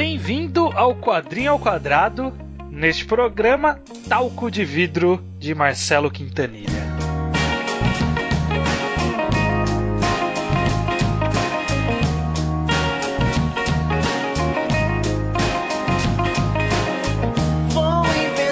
Bem-vindo ao Quadrinho ao Quadrado, neste programa Talco de Vidro de Marcelo Quintanilha.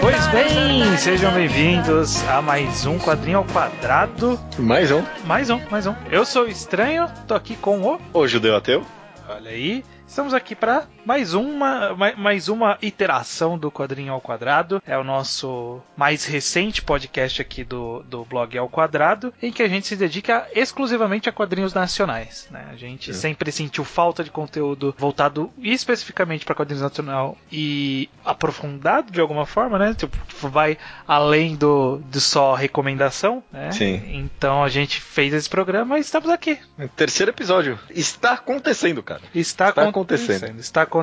Pois bem, sejam bem-vindos a mais um Quadrinho ao Quadrado. Mais um. Mais um, mais um. Eu sou o Estranho, tô aqui com o. O Judeu Ateu. Olha aí. Estamos aqui para mais uma, mais uma iteração do Quadrinho ao Quadrado. É o nosso mais recente podcast aqui do, do blog ao Quadrado, em que a gente se dedica exclusivamente a quadrinhos nacionais. Né? A gente é. sempre sentiu falta de conteúdo voltado especificamente para quadrinhos nacional e aprofundado de alguma forma, né? Tipo, vai além do, de só recomendação, né? Sim. Então a gente fez esse programa e estamos aqui. Terceiro episódio. Está acontecendo, cara. Está, Está acontecendo. Está acontecendo.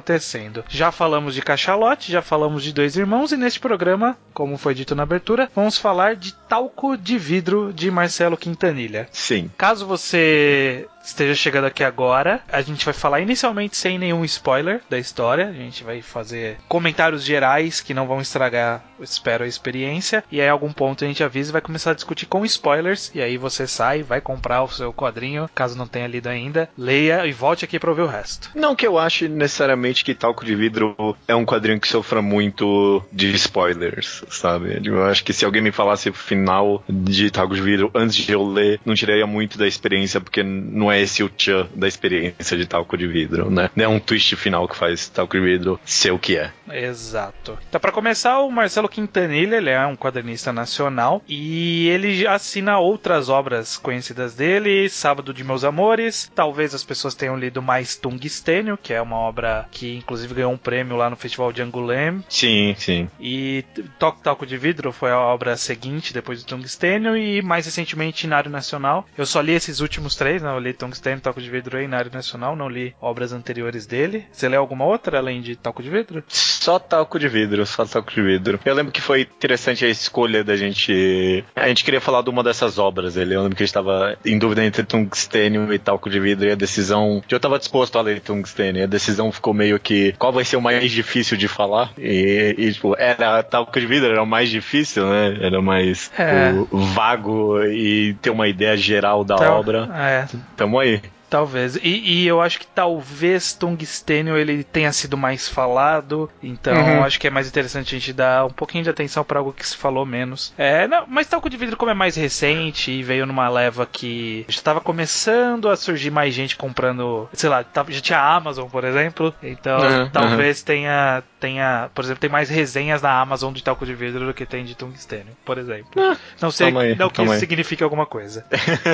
Já falamos de Cachalote, já falamos de Dois Irmãos e neste programa, como foi dito na abertura, vamos falar de Talco de Vidro de Marcelo Quintanilha. Sim. Caso você esteja chegando aqui agora, a gente vai falar inicialmente sem nenhum spoiler da história. A gente vai fazer comentários gerais que não vão estragar, espero, a experiência. E aí, algum ponto a gente avisa e vai começar a discutir com spoilers. E aí você sai, vai comprar o seu quadrinho, caso não tenha lido ainda, leia e volte aqui para ouvir o resto. Não que eu ache necessariamente que Talco de Vidro é um quadrinho que sofra muito de spoilers, sabe? Eu acho que se alguém me falasse o final de Talco de Vidro antes de eu ler, não tiraria muito da experiência, porque não é é esse o tchan da experiência de talco de vidro, né? Não é um twist final que faz talco de vidro ser o que é. Exato. Então, para começar, o Marcelo Quintanilha, ele é um quadrinista nacional e ele assina outras obras conhecidas dele, Sábado de Meus Amores, talvez as pessoas tenham lido mais Tungstênio, que é uma obra que inclusive ganhou um prêmio lá no Festival de Angoulême. Sim, sim. E Talco de Vidro foi a obra seguinte depois do Tungstênio e mais recentemente Inário Nacional. Eu só li esses últimos três, né? Eu li Tungstênio, Talco de Vidro e Inário Nacional, não li obras anteriores dele. Você leu alguma outra além de Talco de Vidro? Só talco de vidro, só talco de vidro. Eu lembro que foi interessante a escolha da gente. A gente queria falar de uma dessas obras dele. Eu lembro que a gente estava em dúvida entre tungstênio e talco de vidro, e a decisão. Eu estava disposto a ler tungstênio, e a decisão ficou meio que qual vai ser o mais difícil de falar. E, e tipo, era talco de vidro, era o mais difícil, né? Era mais é. o, vago e ter uma ideia geral da então, obra. É. Tamo aí. Talvez. E, e, eu acho que talvez Tungstênio ele tenha sido mais falado. Então uhum. acho que é mais interessante a gente dar um pouquinho de atenção para algo que se falou menos. É, não, mas Talco de Vidro, como é mais recente e veio numa leva que já estava começando a surgir mais gente comprando. Sei lá, já tinha a Amazon, por exemplo. Então uhum. talvez uhum. tenha, tenha. Por exemplo, tem mais resenhas na Amazon de Talco de Vidro do que tem de Tungstênio, por exemplo. Ah, não sei aí, não que isso signifique alguma coisa.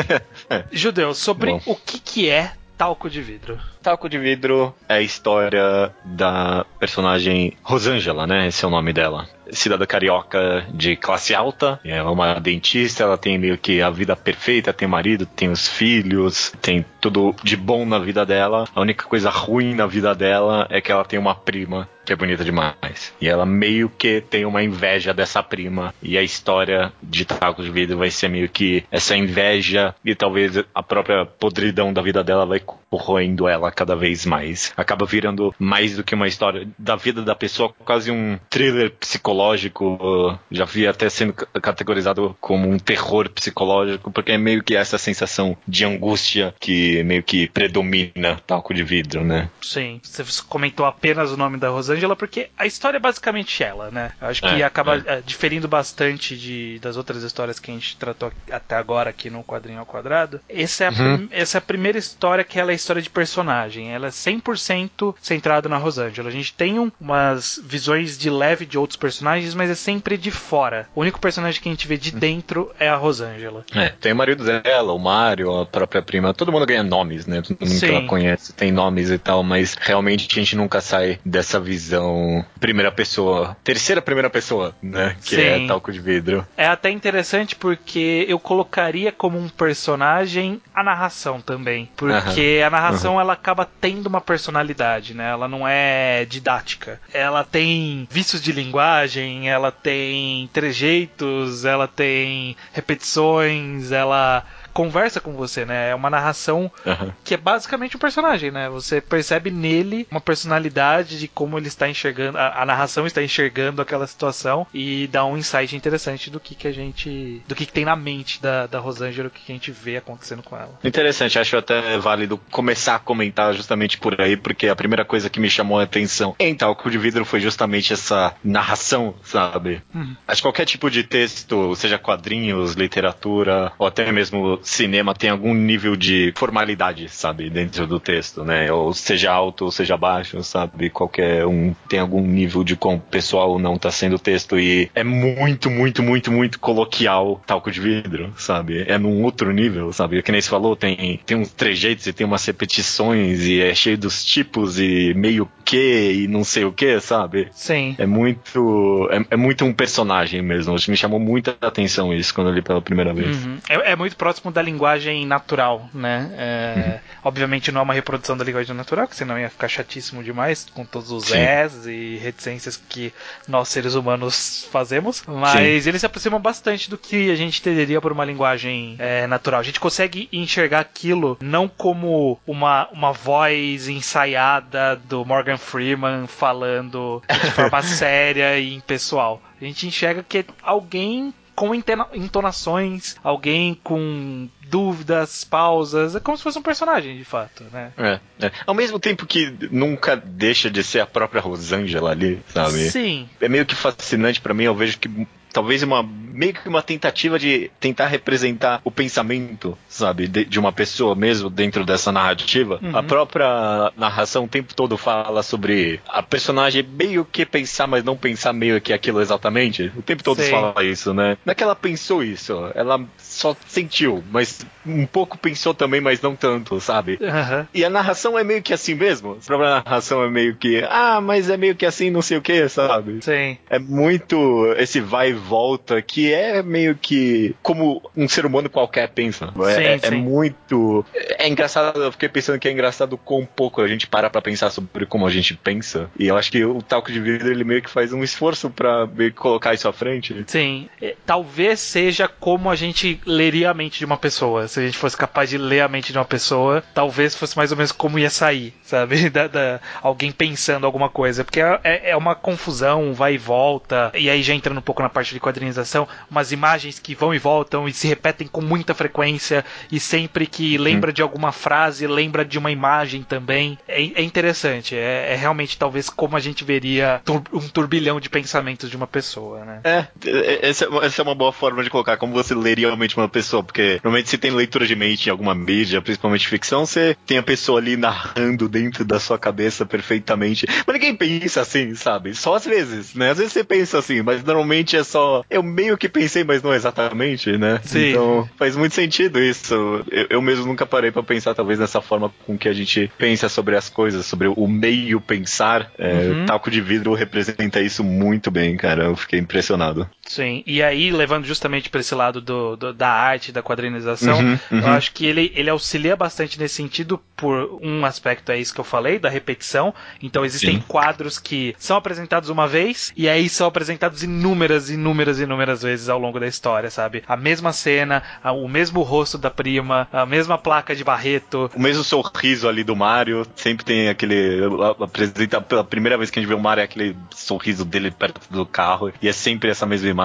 Judeu, sobre Bom. o que, que é talco de vidro? Talco de vidro é a história da personagem Rosângela, né? Esse é o nome dela. Cidadã carioca de classe alta, ela é uma dentista, ela tem meio que a vida perfeita, tem marido, tem os filhos, tem tudo de bom na vida dela. A única coisa ruim na vida dela é que ela tem uma prima que é bonita demais. E ela meio que tem uma inveja dessa prima. E a história de Taco de Vidro vai ser meio que essa inveja e talvez a própria podridão da vida dela vai corroendo ela cada vez mais. Acaba virando mais do que uma história da vida da pessoa, quase um thriller psicológico. Já vi até sendo categorizado como um terror psicológico, porque é meio que essa sensação de angústia que meio que predomina Talco de Vidro, né? Sim. Você comentou apenas o nome da Rosângela Angela, porque a história é basicamente ela, né? Eu acho que é, acaba é. é. diferindo bastante de, das outras histórias que a gente tratou até agora aqui no Quadrinho ao Quadrado. Essa é a, uhum. essa é a primeira história que ela é história de personagem. Ela é 100% centrada na Rosângela. A gente tem um, umas visões de leve de outros personagens, mas é sempre de fora. O único personagem que a gente vê de dentro é a Rosângela. É, tem o marido dela, o Mário, a própria prima. Todo mundo ganha nomes, né? Todo mundo Sim. que ela conhece tem nomes e tal, mas realmente a gente nunca sai dessa visão visão primeira pessoa, terceira primeira pessoa, né? Que é Sim. é talco de vidro. É até interessante porque eu colocaria como um personagem a narração também. Porque a narração ela acaba tendo uma personalidade, né? Ela não é didática. Ela tem vícios de linguagem, ela tem trejeitos, ela tem repetições, ela conversa com você, né? É uma narração Aham. que é basicamente um personagem, né? Você percebe nele uma personalidade de como ele está enxergando, a, a narração está enxergando aquela situação e dá um insight interessante do que, que a gente. do que, que tem na mente da, da Rosângela, o que, que a gente vê acontecendo com ela. Interessante, acho até válido começar a comentar justamente por aí, porque a primeira coisa que me chamou a atenção em Talco de Vidro foi justamente essa narração, sabe? Uhum. Acho que qualquer tipo de texto, seja quadrinhos, literatura, ou até mesmo cinema, tem algum nível de formalidade, sabe? Dentro do texto, né? Ou seja alto, ou seja baixo, sabe? Qualquer um tem algum nível de como pessoal não tá sendo texto e é muito, muito, muito, muito coloquial Talco de Vidro, sabe? É num outro nível, sabe? Que nem você falou, tem, tem uns trejeitos e tem umas repetições e é cheio dos tipos e meio que e não sei o que, sabe? Sim. É muito. É, é muito um personagem mesmo. Me chamou muita atenção isso quando eu li pela primeira vez. Uhum. É, é muito próximo da linguagem natural, né? É, Obviamente não é uma reprodução da linguagem natural, que senão ia ficar chatíssimo demais, com todos os Sim. S e reticências que nós seres humanos fazemos. Mas ele se aproxima bastante do que a gente entenderia por uma linguagem é, natural. A gente consegue enxergar aquilo não como uma, uma voz ensaiada do Morgan Freeman falando de forma séria e impessoal. A gente enxerga que alguém com entonações, alguém com dúvidas, pausas, é como se fosse um personagem, de fato, né? É, é. Ao mesmo tempo que nunca deixa de ser a própria Rosângela ali, sabe? Sim, É meio que fascinante pra mim, eu vejo que talvez uma meio que uma tentativa de tentar representar o pensamento, sabe, de, de uma pessoa mesmo dentro dessa narrativa. Uhum. A própria narração o tempo todo fala sobre a personagem meio que pensar, mas não pensar meio que aquilo exatamente. O tempo todo Sim. fala isso, né? Não é que ela pensou isso, ela só sentiu, mas um pouco pensou também, mas não tanto, sabe? aham. E a narração é meio que assim mesmo. A própria narração é meio que, ah, mas é meio que assim, não sei o que, sabe? sim, É muito esse vai volta que é meio que como um ser humano qualquer pensa. É, Sim, é- é sim. muito. É engraçado, eu fiquei pensando que é engraçado quão pouco a gente para pra pensar sobre como a gente pensa. E eu acho que o talco de vidro ele meio que faz um esforço pra meio que colocar isso à frente. sim. É, Talvez seja como a gente leria a mente de uma pessoa. Se a gente fosse capaz de ler a mente de uma pessoa, talvez fosse mais ou menos como ia sair, sabe? Da, da- alguém pensando alguma coisa. Porque é, é- é uma confusão, vai e volta. E aí já entrando um pouco na parte de quadrinização, umas imagens que vão e voltam e se repetem com muita frequência. E sempre que lembra de alguma frase, lembra de uma imagem também. É, é interessante. É, é realmente talvez como a gente veria tur- um turbilhão de pensamentos de uma pessoa, né? É, é- essa é, uma, essa é uma boa forma de colocar como você leria realmente uma pessoa, porque normalmente se tem leitura de mente em alguma mídia, principalmente ficção, você tem a pessoa ali narrando dentro da sua cabeça perfeitamente. Mas ninguém pensa assim, sabe? Só às vezes, né? Às vezes você pensa assim, mas normalmente é só. Eu meio que pensei, mas não exatamente, né? Sim. Então faz muito sentido isso. Eu, eu mesmo nunca parei pra pensar, talvez, nessa forma com que a gente pensa sobre as coisas, sobre o meio pensar. É, Uhum. Taco de vidro representa isso muito bem, cara. Eu fiquei impressionado. Sim, e aí, levando justamente para esse lado do, do- da arte, da quadrinização, Uhum, uhum. eu acho que ele, ele auxilia bastante nesse sentido, por um aspecto é isso que eu falei, da repetição. Então, existem Sim. quadros que são apresentados uma vez, e aí são apresentados inúmeras, inúmeras, inúmeras vezes ao longo da história, sabe? A mesma cena, o mesmo rosto da prima, a mesma placa de Barreto. O mesmo sorriso ali do Mario, sempre tem aquele. Apresenta pela primeira vez que a gente vê o Mario, é aquele sorriso dele perto do carro, e é sempre essa mesma imagem.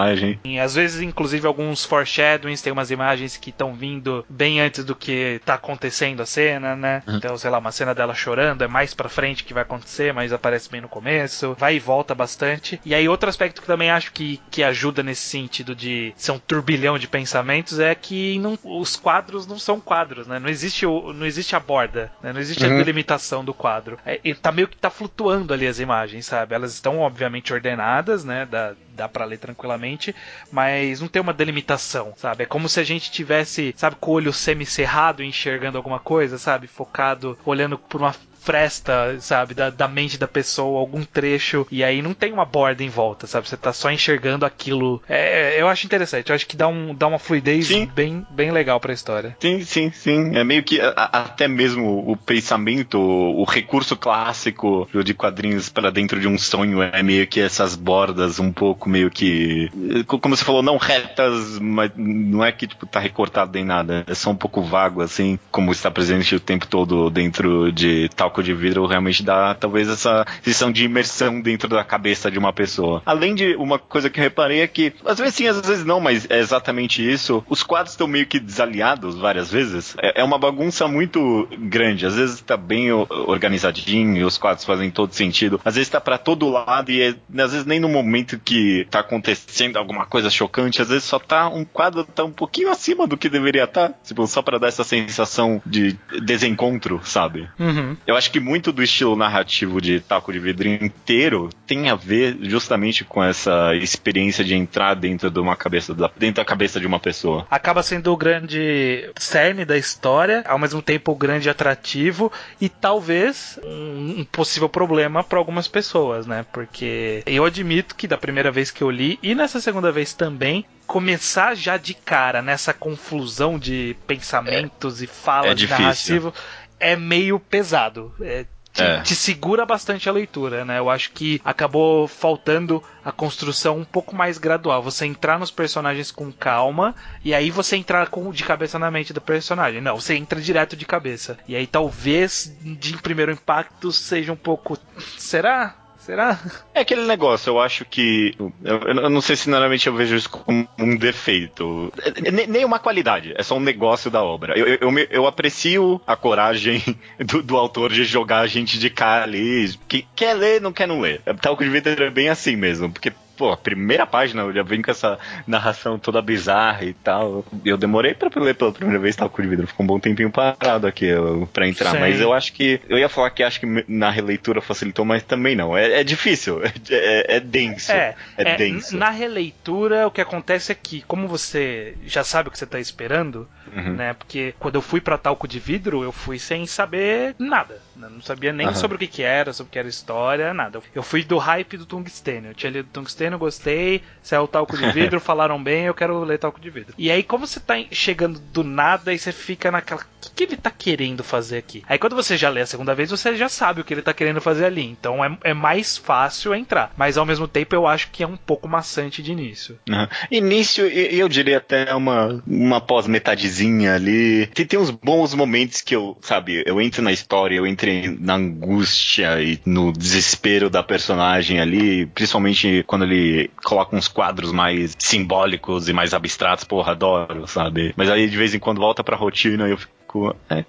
E às vezes, inclusive, alguns foreshadowings, tem umas imagens que estão vindo bem antes do que tá acontecendo a cena, né? Então, sei lá, uma cena dela chorando é mais pra frente que vai acontecer, mas aparece bem no começo. Vai e volta bastante. E aí, outro aspecto que também acho que, que ajuda nesse sentido de ser um turbilhão de pensamentos é que não- os quadros não são quadros, né? Não existe, o, não existe a borda, né? Não existe a Uhum. delimitação do quadro. É, e tá meio que tá flutuando ali as imagens, sabe? Elas estão, obviamente, ordenadas, né? Dá, dá pra ler tranquilamente, mas não tem uma delimitação, sabe? É como se a gente tivesse, sabe, com o olho semicerrado enxergando alguma coisa, sabe? Focado, olhando por uma fresta, sabe, da, da mente da pessoa, algum trecho, e aí não tem uma borda em volta, sabe? Você tá só enxergando aquilo. É, eu acho interessante, eu acho que dá, um, dá uma fluidez Sim. bem, bem legal pra história. Sim, sim, sim. É meio que a- até mesmo o pensamento, o recurso clássico de quadrinhos para dentro de um sonho é meio que essas bordas um pouco meio que. Como você falou, não retas, mas não é que tipo, tá recortado nem nada. É só um pouco vago, assim, como está presente o tempo todo dentro de de vidro, realmente dá talvez essa sensação de imersão dentro da cabeça de uma pessoa. Além de uma coisa que eu reparei é que, às vezes sim, às vezes não, mas é exatamente isso. Os quadros estão meio que desaliados várias vezes. É, é uma bagunça muito grande. Às vezes tá bem organizadinho e os quadros fazem todo sentido. Às vezes tá para todo lado e é, às vezes nem no momento que tá acontecendo alguma coisa chocante, às vezes só tá um quadro tá um pouquinho acima do que deveria estar, tá, tipo, só para dar essa sensação de desencontro, sabe? Uhum. Eu acho que muito do estilo narrativo de Taco de Vidro inteiro tem a ver justamente com essa experiência de entrar dentro de uma cabeça da, dentro da cabeça de uma pessoa. Acaba sendo o grande cerne da história, ao mesmo tempo o grande atrativo e talvez um, possível problema para algumas pessoas, né? Porque eu admito que da primeira vez que eu li e nessa segunda vez também começar já de cara nessa confusão de pensamentos é, e falas é narrativas é meio pesado. É, te, é. te, segura bastante a leitura, né? Eu acho que acabou faltando a construção um pouco mais gradual. Você entrar nos personagens com calma e aí você entrar com, de cabeça na mente do personagem. Não, você entra direto de cabeça. E aí talvez de primeiro impacto seja um pouco. Será? Será? É aquele negócio, eu acho que. Eu, eu não sei se sinceramente eu vejo isso como um defeito. Nem, nem uma qualidade, é só um negócio da obra. Eu, eu, eu, eu aprecio a coragem do, do, autor de jogar a gente de cara ali. Que quer ler, não quer não ler. Talco de Vida é bem assim mesmo, porque pô, a primeira página eu já vem com essa narração toda bizarra e tal. Eu demorei pra ler pela primeira vez tal de vidro. Ficou um bom tempinho parado aqui pra entrar. Sim. Mas eu acho que. Eu ia falar que acho que na releitura facilitou, mas também não. É, é difícil. É, é, é denso. É, é, é denso. Na releitura, o que acontece é que, como você já sabe o que você tá esperando, uhum. né? Porque quando eu fui pra talco de vidro, eu fui sem saber nada. Né? Não sabia nem uhum. sobre o que, que era, sobre o que era história, nada. Eu fui do hype do Tungstênio. Eu tinha lido Tungstênio, gostei, saiu o talco de vidro, falaram bem, eu quero ler talco de vidro. E aí, como você tá chegando do nada, aí você fica naquela. Que, que ele tá querendo fazer aqui? Aí quando você já lê a segunda vez, você já sabe o que ele tá querendo fazer ali. Então é, é mais fácil entrar. Mas ao mesmo tempo eu acho que é um pouco maçante de início. Uhum. Início, eu diria até uma, uma pós-metadezinha ali. Tem, tem uns bons momentos que eu, sabe, eu entro na história, eu entro entre na angústia e no desespero da personagem ali, principalmente quando ele coloca uns quadros mais simbólicos e mais abstratos, porra, adoro, sabe? Mas aí de vez em quando volta pra rotina e eu fico pouco. É,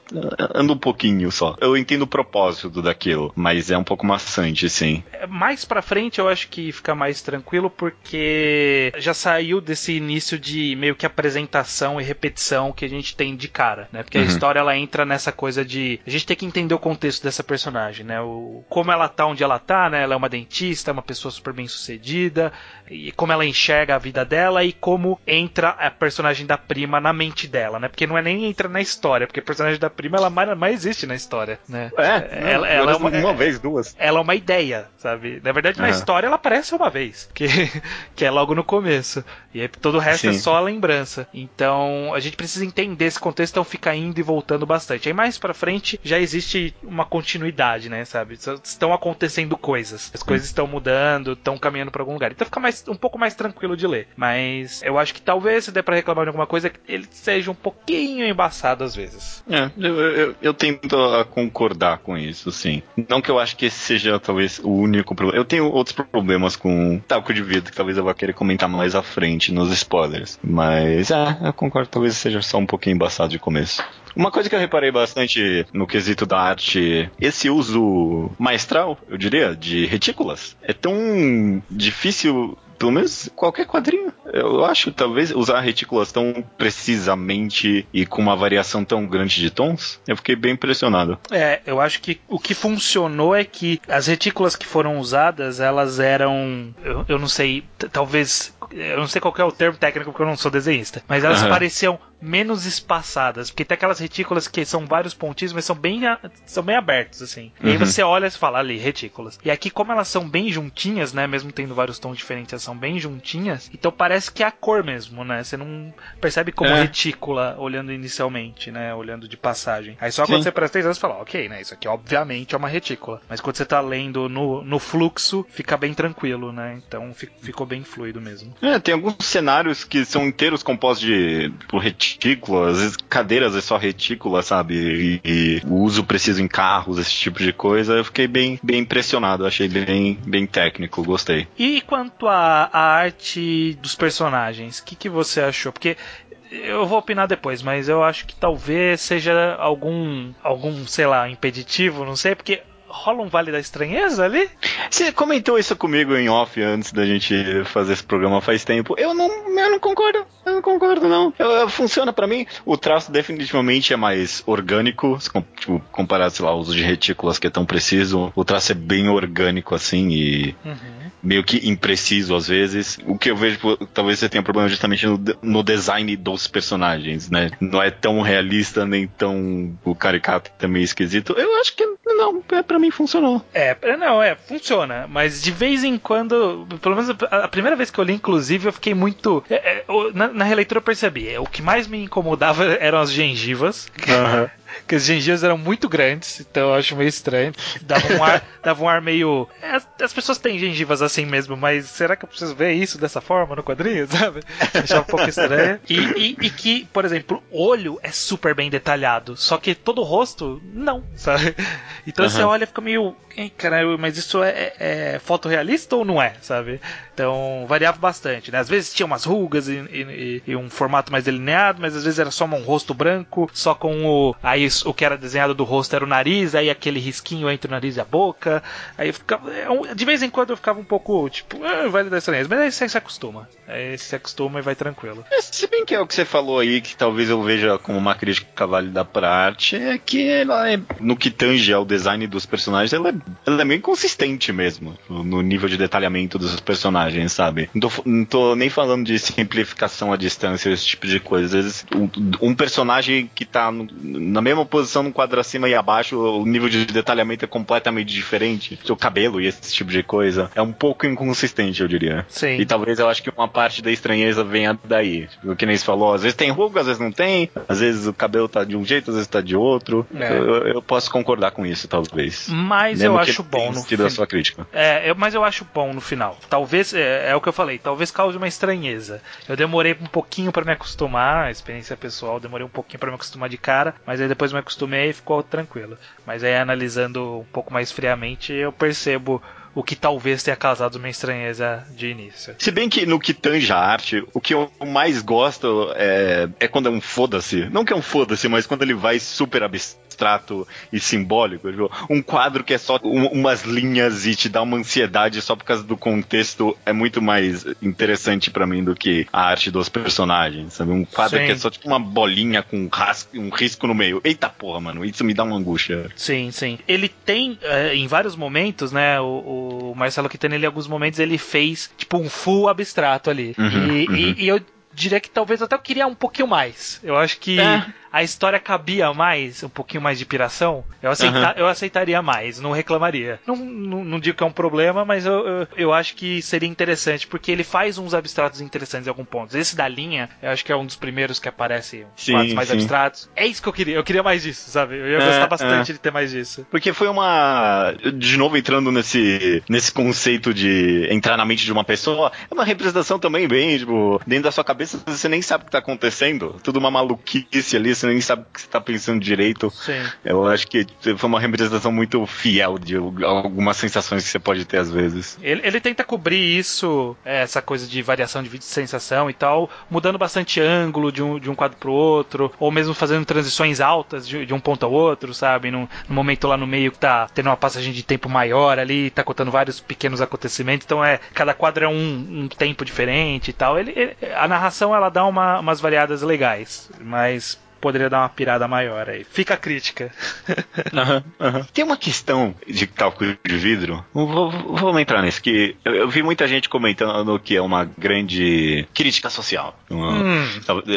anda um pouquinho só. Eu entendo o propósito daquilo, mas é um pouco maçante, sim. É, mais pra frente eu acho que fica mais tranquilo porque já saiu desse início de meio que apresentação e repetição que a gente tem de cara, né? Porque uhum. a história ela entra nessa coisa de a gente tem que entender o contexto dessa personagem, né? O, como ela tá onde ela tá, né? Ela é uma dentista, é uma pessoa super bem sucedida, e como ela enxerga a vida dela e como entra a personagem da prima na mente dela, né? Porque não é nem entra na história, porque a personagem da prima ela mais, mais existe na história, né? É, ela, ela é uma, uma vez, duas. Ela é uma ideia, sabe? Na verdade, na uhum. história ela aparece uma vez, que, que é logo no começo. E aí, todo o resto é Sim. é só a lembrança. Então, a gente precisa entender esse contexto, então fica indo e voltando bastante. Aí mais para frente já existe uma continuidade, né, sabe? Estão acontecendo coisas. As coisas estão mudando, estão caminhando para algum lugar. Então fica mais, um pouco mais tranquilo de ler. Mas eu acho que talvez se der para reclamar de alguma coisa, ele seja um pouquinho embaçado às vezes. É, eu, eu, eu tento concordar com isso, sim. Não que eu acho que esse seja talvez o único problema. Eu tenho outros problemas com talco de vidro que talvez eu vá querer comentar mais à frente nos spoilers. Mas, é, eu concordo, talvez seja só um pouquinho embaçado de começo. Uma coisa que eu reparei bastante no quesito da arte, esse uso maestral, eu diria, de retículas, é tão difícil pelo menos qualquer quadrinho. Eu acho, talvez, usar retículas tão precisamente e com uma variação tão grande de tons, eu fiquei bem impressionado. É, eu acho que o que funcionou é que as retículas que foram usadas, elas eram, eu, eu não sei, talvez eu não sei qual é o termo técnico porque eu não sou desenhista, mas elas uhum. pareciam menos espaçadas, porque tem aquelas retículas que são vários pontinhos, mas são bem, são bem abertos, assim. Uhum. E aí uhum. você olha e fala ali, retículas. E aqui, como elas são bem juntinhas, né, mesmo tendo vários tons diferentes, elas são bem juntinhas, então parece que é a cor mesmo, né? Você não percebe como é. retícula olhando inicialmente, né, olhando de passagem. Aí só Sim. quando você presta atenção, você fala, ok, né, isso aqui obviamente é uma retícula. Mas quando você tá lendo no, no fluxo, fica bem tranquilo, né? Então ficou bem fluido mesmo. É, tem alguns cenários que são inteiros compostos de por retícula, às vezes cadeiras é só retícula, sabe? E, e, o uso preciso em carros, esse tipo de coisa. Eu fiquei bem, bem impressionado, achei bem, bem técnico, gostei. E quanto à arte dos personagens, o que, que você achou? Porque eu vou opinar depois, mas eu acho que talvez seja algum, algum, sei lá, impeditivo, não sei, porque rola um Vale da Estranheza ali? Você comentou isso comigo em off antes da gente fazer esse programa faz tempo. Eu não, eu não concordo. Eu não concordo, não. Eu, eu, funciona para mim. O traço definitivamente é mais orgânico. Tipo, comparado, sei lá, o uso de retículas que é tão preciso. O traço é bem orgânico, assim, e uhum. Meio que impreciso às vezes. O que eu vejo, talvez você tenha problema justamente no, no design dos personagens, né? Não é tão realista, nem tão o caricato também esquisito. Eu acho que não, é pra mim funcionou. É, não, é, funciona. Mas de vez em quando, pelo menos a, primeira vez que eu li, inclusive, eu fiquei muito. É, é, na, na, releitura eu percebi. É, o que mais me incomodava eram as gengivas. Uhum. Que as gengivas eram muito grandes, então eu acho meio estranho. Dava um ar, dava um ar meio. É, as pessoas têm gengivas assim mesmo, mas será que eu preciso ver isso dessa forma no quadrinho, sabe? Achava um pouco estranho. E, e, e, que, por exemplo, o olho é super bem detalhado, só que todo o rosto, não, sabe? Então uhum. você olha e fica meio. Caralho, mas isso é, é, é fotorrealista ou não é, sabe? Então variava bastante, né? Às vezes tinha umas rugas e, e, e, um formato mais delineado, mas às vezes era só um rosto branco, só com o. Aí o que era desenhado do rosto era o nariz, aí aquele risquinho entre o nariz e a boca. Aí ficava. É de vez em quando eu ficava um pouco, tipo, ah, vale da mas aí você se acostuma. Aí você se acostuma e vai tranquilo. É, se bem que é o que você falou aí, que talvez eu veja como uma crítica válida pra arte, é que ela é, no que tange ao design dos personagens, ela é, ela é bem consistente mesmo, no nível de detalhamento dos personagens, sabe? Não tô, não tô nem falando de simplificação à distância, esse tipo de coisa. Às vezes, um, um personagem que tá no, na mesma posição no quadro acima e abaixo, o nível de detalhamento é completamente diferente. Seu cabelo e esse tipo de coisa. É um pouco inconsistente, eu diria. Sim. E talvez eu acho que uma parte da estranheza venha daí. O que nem falou, às vezes tem ruga, às vezes não tem, às vezes o cabelo tá de um jeito, às vezes tá de outro. É. Eu, eu, posso concordar com isso, talvez. Mas Mesmo eu acho bom no final. sua crítica. É, eu, mas eu acho bom no final. Talvez, é, é, o que eu falei, talvez cause uma estranheza. Eu demorei um pouquinho para me acostumar, a experiência pessoal, demorei um pouquinho para me acostumar de cara, mas aí depois me acostumei e ficou tranquilo. Mas aí analisando um pouco mais friamente, eu percebo o que talvez tenha causado uma estranheza de início. Se bem que no que tange a arte, o que eu mais gosto é, é quando é um foda-se. Não que é um foda-se, mas quando ele vai super abstrato e simbólico. Tipo, um quadro que é só um, umas linhas e te dá uma ansiedade só por causa do contexto é muito mais interessante para mim do que a arte dos personagens. Sabe? Um quadro sim. que é só tipo uma bolinha com um, rasco, um risco no meio. Eita porra, mano, isso me dá uma angústia. Sim, sim. Ele tem, é, em vários momentos, né, o o Marcelo Quintana, ele, em alguns momentos, ele fez, tipo, um full abstrato ali. Uhum, e, uhum. E, e, eu diria que talvez até eu queria um pouquinho mais. Eu acho que. É a história cabia mais, um pouquinho mais de piração, eu, aceita, uhum. eu aceitaria mais, não reclamaria. Não, não, não, digo que é um problema, mas eu, eu, eu, acho que seria interessante, porque ele faz uns abstratos interessantes em algum ponto. Esse da linha, eu acho que é um dos primeiros que aparece sim, quadros mais sim. abstratos. É isso que eu queria, eu queria mais disso, sabe? Eu ia é, gostar bastante é. de ter mais disso. Porque foi uma. De novo, entrando nesse, nesse conceito de entrar na mente de uma pessoa, é uma representação também bem, tipo, dentro da sua cabeça você nem sabe o que tá acontecendo. Tudo uma maluquice ali, você nem sabe o que você tá pensando direito. Sim. Eu acho que foi uma representação muito fiel de algumas sensações que você pode ter às vezes. Ele, ele tenta cobrir isso, é, essa coisa de variação de sensação e tal, mudando bastante ângulo de um, de um quadro pro outro, ou mesmo fazendo transições altas de, de um ponto ao outro, sabe? No, no, momento lá no meio que tá tendo uma passagem de tempo maior ali, tá contando vários pequenos acontecimentos, então é, cada quadro é um, um tempo diferente e tal. Ele, ele, a narração ela dá uma, umas variadas legais, mas poderia dar uma pirada maior aí. Fica a crítica. uhum, uhum. Tem uma questão de cálculo de vidro, vou, vou entrar nisso, que eu, eu, vi muita gente comentando que é uma grande crítica social. Uma, hum.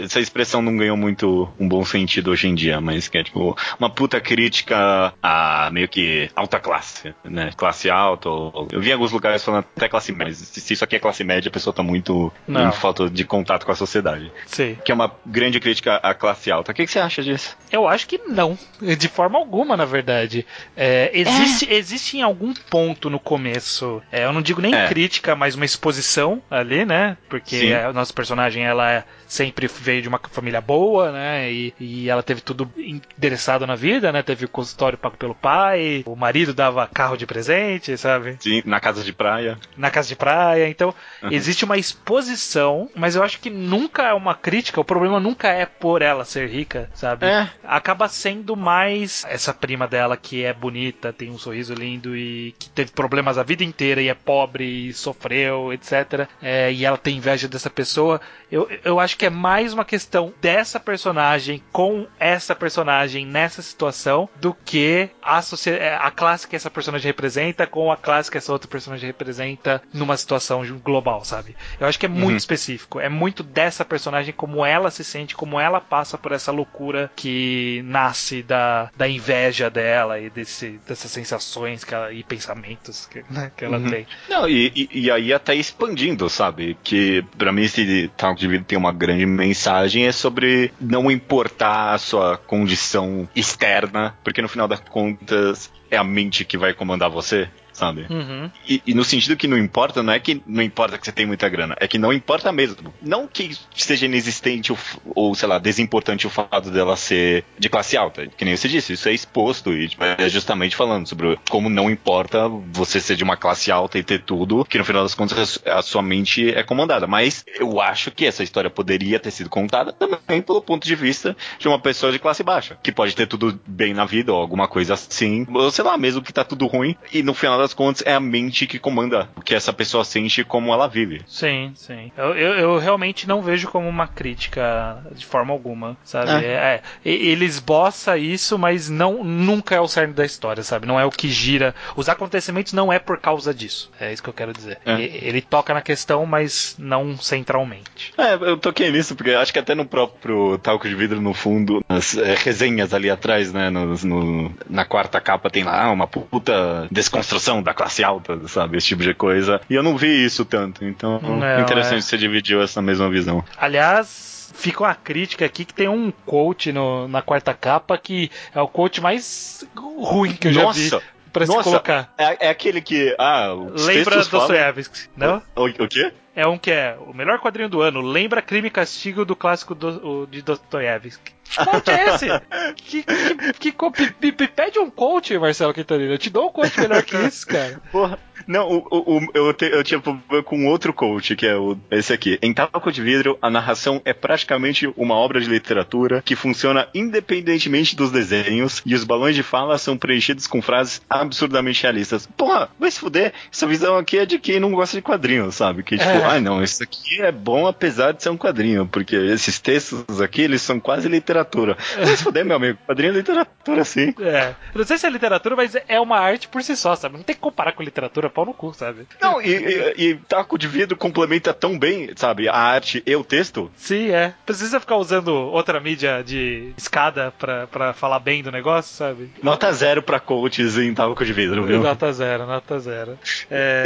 Essa expressão não ganhou muito um bom sentido hoje em dia, mas que é tipo uma puta crítica a meio que alta classe, né? Classe alta. Ou, eu vi em alguns lugares falando até classe média. Se isso aqui é classe média, a pessoa tá muito não. em falta de contato com a sociedade. Sim. Que é uma grande crítica à classe alta. O que, que você acha disso? Eu acho que não. De forma alguma, na verdade. É, existe, é. existe em algum ponto no começo, é, eu não digo nem é. crítica, mas uma exposição ali, né? Porque a nossa personagem, ela é sempre veio de uma família boa, né? E, e ela teve tudo endereçado na vida, né? Teve o consultório pago pelo pai, o marido dava carro de presente, sabe? Sim, na casa de praia. Na casa de praia. Então, uhum. existe uma exposição, mas eu acho que nunca é uma crítica. O problema nunca é por ela ser rica, sabe? É. Acaba sendo mais essa prima dela que é bonita, tem um sorriso lindo e que teve problemas a vida inteira e é pobre e sofreu, etc. É, e ela tem inveja dessa pessoa. Eu, eu acho que é mais uma questão dessa personagem com essa personagem nessa situação do que a, é, a classe que essa personagem representa com a classe que essa outra personagem representa numa situação global, sabe? Eu acho que é muito uhum. específico. É muito dessa personagem, como ela se sente, como ela passa por essa loucura que nasce da, da inveja dela e desse, dessas sensações que ela, e pensamentos que, né, que ela uhum. tem. Não, e, e, e, aí até expandindo, sabe? Que para mim esse Talk de Vida tem uma grande mensagem é sobre não importar a sua condição externa, porque no final das contas é a mente que vai comandar você sabe? Uhum. E, e, no sentido que não importa, não é que não importa que você tem muita grana, é que não importa mesmo. Não que seja inexistente ou, sei lá, desimportante o fato dela ser de classe alta, que nem você disse, isso é exposto e tipo, é justamente falando sobre como não importa você ser de uma classe alta e ter tudo, que no final das contas a sua mente é comandada. Mas eu acho que essa história poderia ter sido contada também pelo ponto de vista de uma pessoa de classe baixa, que pode ter tudo bem na vida ou alguma coisa assim, ou sei lá, mesmo que tá tudo ruim, e no final das das contas, é a mente que comanda o que essa pessoa sente e como ela vive. Sim, sim. Eu, eu, eu realmente não vejo como uma crítica de forma alguma, sabe? É. É, é, ele esboça isso, mas não nunca é o cerne da história, sabe? Não é o que gira. Os acontecimentos não é por causa disso. É isso que eu quero dizer. É. Ele toca na questão, mas não centralmente. É, eu toquei nisso, porque acho que até no próprio Talco de Vidro, no fundo, nas é, resenhas ali atrás, né? No, no, na quarta capa tem lá uma puta desconstrução da classe alta, sabe? Esse tipo de coisa. E eu não vi isso tanto. Então, não, é interessante é. você dividiu essa mesma visão. Aliás, fica uma crítica aqui que tem um quote no, na quarta capa que é o quote mais ruim que eu Nossa. já vi pra Nossa, se colocar. É, é aquele que. Ah, Lembra Dostoiévski, não? O, o quê? É um que é o melhor quadrinho do ano. Lembra Crime e Castigo do clássico do, de Dostoiévski. Que coach é esse? que, que, que, coach, Marcelo Quintanilha. Eu te dou um coach melhor que isso, cara. Porra. Não, o, o, o eu, te, eu tinha problema com outro coach, que é o, esse aqui. Em Talco de Vidro, a narração é praticamente uma obra de literatura que funciona independentemente dos desenhos e os balões de fala são preenchidos com frases absurdamente realistas. Porra, vai se fuder. Essa visão aqui é de quem não gosta de quadrinhos, sabe? Que tipo, é. ah não, isso aqui é bom apesar de ser um quadrinho, porque esses textos aqui, eles são quase literatura. Vai se fuder, meu amigo. Quadrinho é literatura, sim. É. Não sei se é literatura, mas é uma arte por si só, sabe? Não tem que comparar com literatura pau no cu, sabe? Não, e, e, e taco de vidro complementa tão bem, sabe, a arte e o texto. Sim, é. Precisa ficar usando outra mídia de escada pra, pra falar bem do negócio, sabe? Nota zero pra coaches em taco de vidro, viu? Nota zero, nota zero. É...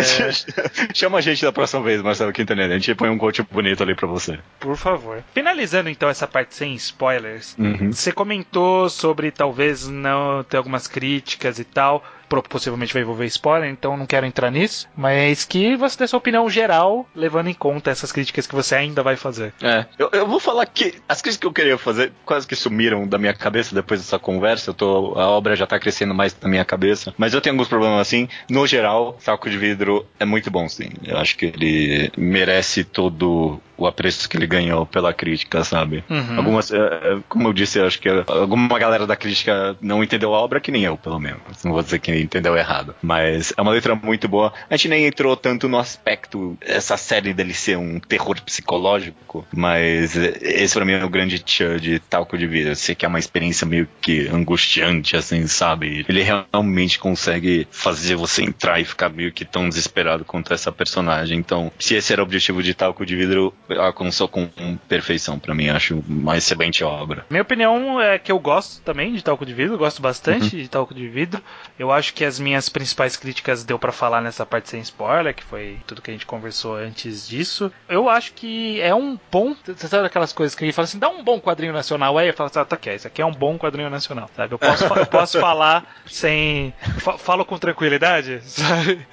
Chama a gente da próxima vez, Marcelo Quintanilha. A gente põe um coach bonito ali pra você. Por favor. Finalizando então essa parte sem spoilers, uhum. você comentou sobre talvez não ter algumas críticas e tal possivelmente vai envolver spoiler, então não quero entrar nisso. Mas que você dê sua opinião geral, levando em conta essas críticas que você ainda vai fazer. É, eu, eu vou falar que as críticas que eu queria fazer quase que sumiram da minha cabeça depois dessa conversa. Eu tô, a obra já tá crescendo mais na minha cabeça. Mas eu tenho alguns problemas assim. No geral, Saco de Vidro é muito bom, sim. Eu acho que ele merece todo o apreço que ele ganhou pela crítica, sabe? Uhum. Algumas, é, é, como eu disse, eu acho que alguma galera da crítica não entendeu a obra, que nem eu, pelo menos. Não vou dizer que entendeu errado. Mas é uma letra muito boa. A gente nem entrou tanto no aspecto, essa série dele ser um terror psicológico, mas esse pra mim é o grande tchan de Talco de Vida. Eu sei que é uma experiência meio que angustiante, assim, sabe? Ele realmente consegue fazer você entrar e ficar meio que tão desesperado quanto essa personagem. Então, se esse era o objetivo de Talco de Vidro, alcançou com perfeição para mim. Acho uma excelente obra. Minha opinião é que eu gosto também de Talco de Vidro, gosto bastante uhum. de Talco de Vidro. Eu acho que as minhas principais críticas deu para falar nessa parte sem spoiler, que foi tudo que a gente conversou antes disso. Eu acho que é um bom. Você sabe aquelas coisas que a gente fala assim, dá um bom quadrinho nacional. Aí eu falo assim, ah, tá aqui, isso aqui é um bom quadrinho nacional, sabe? Eu posso, eu posso falar sem. Falo com tranquilidade, sabe?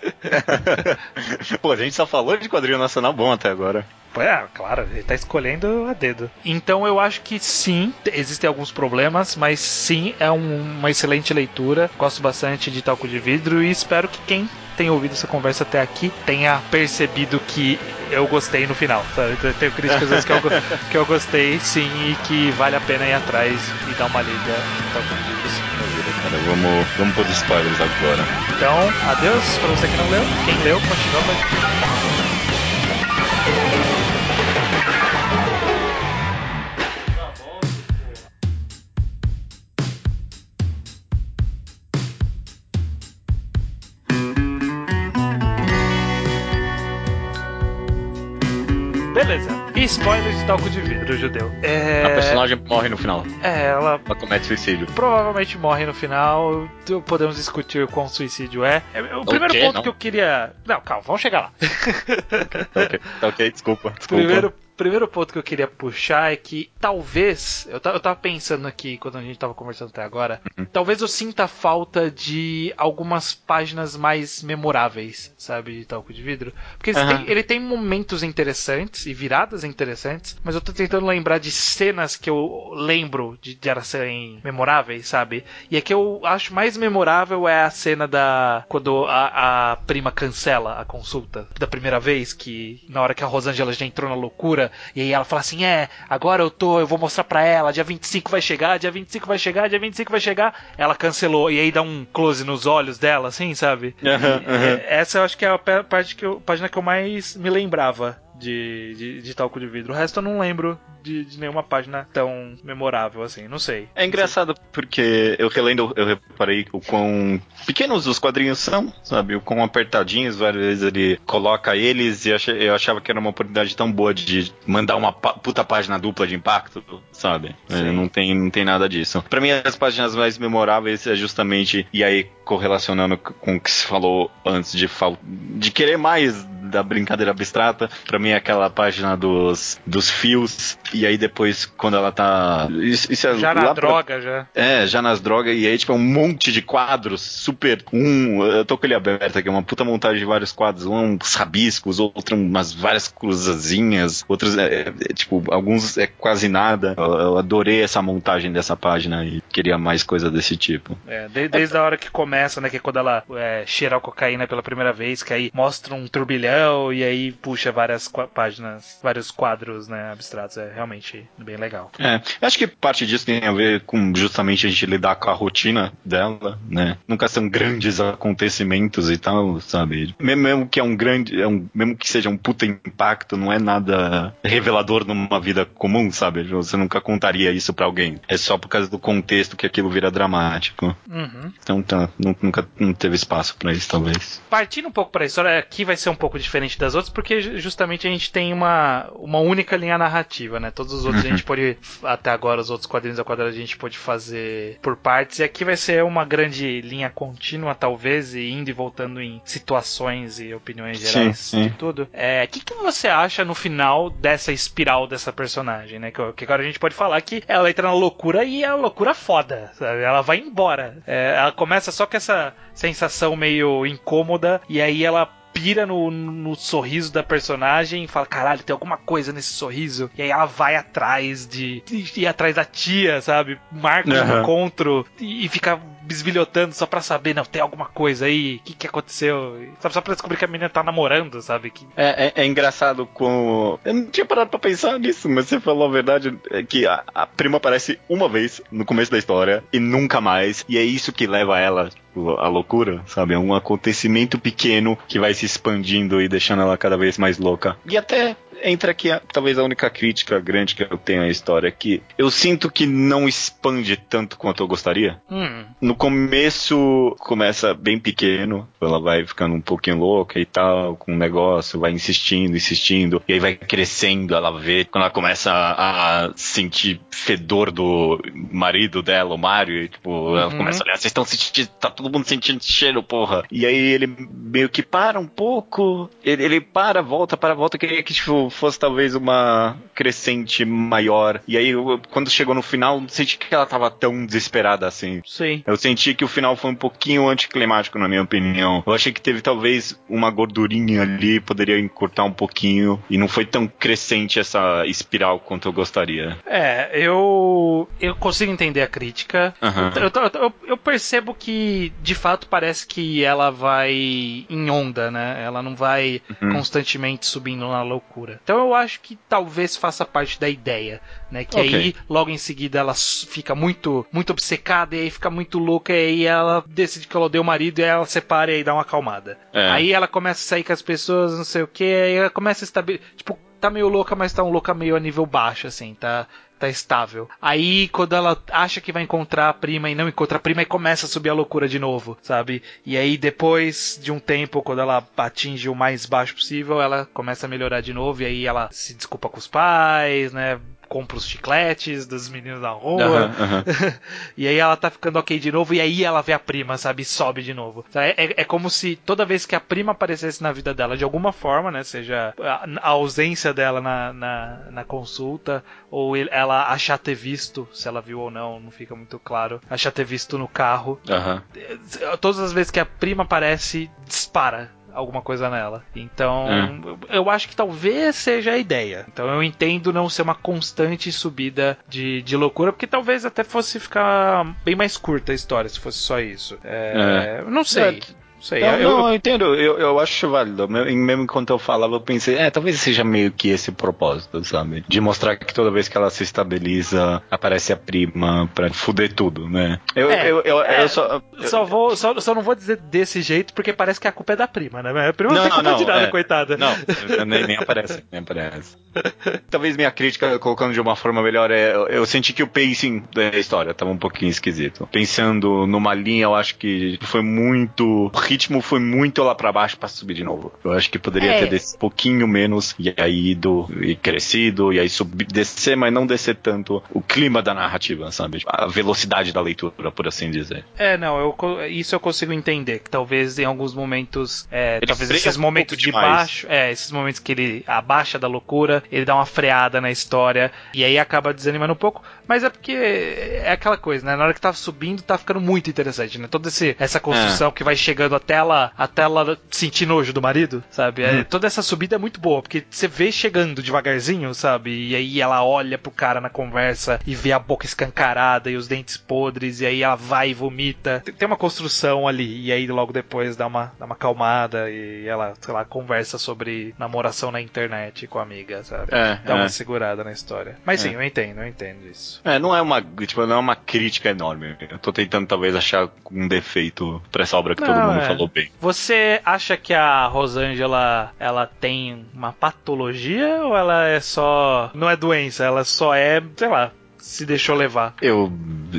Pô, a gente só falou de quadrinho nacional bom até agora. É, claro, ele tá escolhendo a dedo. Então eu acho que sim, existem alguns problemas, mas sim, é um, uma excelente leitura. Gosto bastante de Talco de Vidro e espero que quem tenha ouvido essa conversa até aqui tenha percebido que eu gostei no final. Sabe? Eu tenho críticas que eu, que eu gostei sim e que vale a pena ir atrás e dar uma lida em Talco de Vidro. Cara, vamos, vamos pôr spoilers agora. Então, adeus pra você que não leu. Quem leu, continua com Beleza. E spoiler de talco de vidro, judeu. É... A personagem morre no final. É, ela. Ela comete suicídio. Provavelmente morre no final. Podemos discutir qual suicídio é. é o primeiro ponto Não. que eu queria. Não, calma, vamos chegar lá. tá ok, tá ok, desculpa. desculpa. Primeiro primeiro ponto que eu queria puxar é que talvez, eu, eu tava pensando aqui quando a gente tava conversando até agora, uhum. talvez eu sinta falta de algumas páginas mais memoráveis, sabe, de talco de vidro. Porque uhum. tem, ele tem momentos interessantes e viradas interessantes, mas eu tô tentando lembrar de cenas que eu lembro de, de elas serem memoráveis, sabe? E a que eu acho mais memorável é a cena da. quando a, a prima cancela a consulta da primeira vez, que na hora que a Rosângela já entrou na loucura e aí ela fala assim: é, agora eu tô, eu vou mostrar pra ela, dia 25 vai chegar, dia 25 vai chegar, dia 25 vai chegar. Ela cancelou, e aí dá um close nos olhos dela, assim, sabe? Uhum, uhum. Essa eu acho que é a parte que eu, página que eu mais me lembrava de, de, de, talco de vidro. O resto eu não lembro de, de, nenhuma página tão memorável assim, não sei. É engraçado porque eu relendo, eu reparei o quão pequenos os quadrinhos são, sabe? O quão apertadinhos, várias vezes ele coloca eles e eu achava que era uma oportunidade tão boa de mandar uma puta página dupla de impacto, sabe? É, não, tem, não tem nada disso. Para mim, as páginas mais memoráveis é justamente, e aí correlacionando com o que se falou antes de, de querer mais da brincadeira abstrata, para mim é aquela página dos, dos fios, e aí depois, quando ela tá. Isso, isso é já na droga, pra... já. É, já nas drogas, e aí, tipo, é um monte de quadros, super. Um. Eu tô com ele aberto aqui, uma puta montagem de vários quadros, uns rabiscos, outros umas várias cruzazinhas, outros, é, é, tipo, alguns é quase nada. Eu, eu, adorei essa montagem dessa página e queria mais coisa desse tipo. É, desde, desde a hora que começa, né, que é quando ela é, cheira a cocaína pela primeira vez, que aí mostra um turbilhão e aí puxa várias páginas, vários quadros, né, abstratos. É realmente bem legal. É, acho que parte disso tem a ver com justamente a gente lidar com a rotina dela, né? Nunca são grandes acontecimentos e tal, sabe? Mesmo que é um grande, é um, mesmo que seja um puta impacto, não é nada revelador numa vida comum, sabe? Você nunca contaria isso para alguém. É só por causa do contexto que aquilo vira dramático. Uhum. Então tá, nunca não teve espaço para isso, talvez. Partindo um pouco para a história, aqui vai ser um pouco diferente das outras, porque justamente a gente tem uma, uma única linha narrativa, né? Todos os outros a gente pode, até agora, os outros quadrinhos da quadrada a gente pode fazer por partes, e aqui vai ser uma grande linha contínua, talvez, e indo e voltando em situações e opiniões gerais sim, sim. de tudo. O é, que, que você acha no final dessa espiral dessa personagem, né? Que, que, agora a gente pode falar que ela entra na loucura e é a loucura foda, sabe? Ela vai embora. É, ela começa só com essa sensação meio incômoda, e aí ela pira no, no sorriso da personagem e fala: caralho, tem alguma coisa nesse sorriso. E aí ela vai atrás de. ir atrás da tia, sabe? Marca uhum. um encontro e, e fica bisbilhotando só pra saber, não, tem alguma coisa aí, o que, que aconteceu? Sabe, só pra descobrir que a menina tá namorando, sabe? Que... É, é, é, engraçado com. Eu não tinha parado pra pensar nisso, mas você falou a verdade, é que a, a prima aparece uma vez no começo da história e nunca mais, e é isso que leva ela a loucura, sabe? É um acontecimento pequeno que vai se expandindo e deixando ela cada vez mais louca. E até entra aqui talvez a única crítica grande que eu tenho à história, é que eu sinto que não expande tanto quanto eu gostaria. Hum. No começo começa bem pequeno, ela vai ficando um pouquinho louca e tal, com o um negócio, vai insistindo, insistindo, e aí vai crescendo, ela vê, quando ela começa a, a sentir fedor do marido dela, o Mario, e, tipo, ela uhum. começa a olhar, vocês estão sentindo, tá todo mundo sentindo cheiro, porra. E aí ele meio que para um pouco, ele, ele para, volta, para, volta, queria que, tipo, fosse talvez uma crescente maior. E aí, eu, quando chegou no final, não senti que ela tava tão desesperada assim. Sim. Eu senti que o final foi um pouquinho anticlimático, na minha opinião. Eu achei que teve talvez uma gordurinha ali, poderia encurtar um pouquinho. E não foi tão crescente essa espiral quanto eu gostaria. É, eu. Eu consigo entender a crítica. Uhum. Eu, eu, eu percebo que, de fato, parece que ela vai em onda, né? Ela não vai uhum. constantemente subindo na loucura. Então eu acho que talvez faça parte da ideia, né? Que okay. aí logo em seguida ela fica muito muito obcecada e aí fica muito louca e aí ela decide que ela odeia o marido e ela separa e aí dá uma acalmada. É. Aí ela começa a sair com as pessoas, não sei o que, aí ela começa a estabelecer, tipo, tá meio louca, mas tá um louca meio a nível baixo, assim, tá? tá estável. Aí, quando ela acha que vai encontrar a prima e não encontra a prima, e começa a subir a loucura de novo, sabe? E aí, depois de um tempo, quando ela atinge o mais baixo possível, ela começa a melhorar de novo, e aí ela se desculpa com os pais, né? Compra os chicletes dos meninos da rua. Uhum, uhum. e aí ela tá ficando ok de novo, e aí ela vê a prima, sabe? E sobe de novo. É, é, é, como se toda vez que a prima aparecesse na vida dela, de alguma forma, né? Seja a, a ausência dela na, na, na, consulta, ou ela achar ter visto, se ela viu ou não, não fica muito claro. Achar ter visto no carro. Uhum. Todas as vezes que a prima aparece, dispara alguma coisa nela. Então, é. eu acho que talvez seja a ideia. Então, eu entendo não ser uma constante subida de, de loucura, porque talvez até fosse ficar bem mais curta a história se fosse só isso. É, é. Não sei. Sei. Não, eu, não, eu entendo. Eu, eu acho válido. Mesmo enquanto eu falava, eu pensei, é, talvez seja meio que esse propósito, sabe? De mostrar que toda vez que ela se estabiliza, aparece a prima pra fuder tudo, né? Eu, é, eu, eu, é, eu só. Só, vou, só, só não vou dizer desse jeito, porque parece que a culpa é da prima, né? A prima não, não tem culpa não, de nada, é, coitada. Não, nem, nem aparece, nem aparece. Talvez minha crítica, colocando de uma forma melhor, é. Eu senti que o pacing da história tava um pouquinho esquisito. Pensando numa linha, eu acho que foi muito ritmo foi muito lá para baixo para subir de novo. Eu acho que poderia é. ter descido um pouquinho menos e aí ido e crescido e aí subir, descer, mas não descer tanto o clima da narrativa, sabe? A velocidade da leitura, por assim dizer. É, não, eu, isso eu consigo entender. Que talvez em alguns momentos, é, talvez esses momentos um de demais. baixo, é, esses momentos que ele abaixa da loucura, ele dá uma freada na história e aí acaba desanimando um pouco. Mas é porque é aquela coisa, né? Na hora que tá subindo, tá ficando muito interessante, né? Toda esse, essa construção é. que vai chegando até ela, até ela sentir nojo do marido, sabe? É, uhum. toda essa subida é muito boa, porque você vê chegando devagarzinho, sabe? E aí ela olha pro cara na conversa e vê a boca escancarada e os dentes podres, e aí ela vai e vomita. Tem uma construção ali, e aí logo depois dá uma, dá uma calmada e ela, sei lá, conversa sobre namoração na internet com a amiga, sabe? É, dá é. uma segurada na história. Mas sim, é. eu entendo, eu entendo isso. É, não é uma, tipo, não é uma crítica enorme. Eu tô tentando talvez achar um defeito pra essa obra que não, todo mundo é. Falou bem. Você acha que a Rosângela, ela tem uma patologia ou ela é só, não é doença, ela só é, sei lá, se deixou levar. Eu,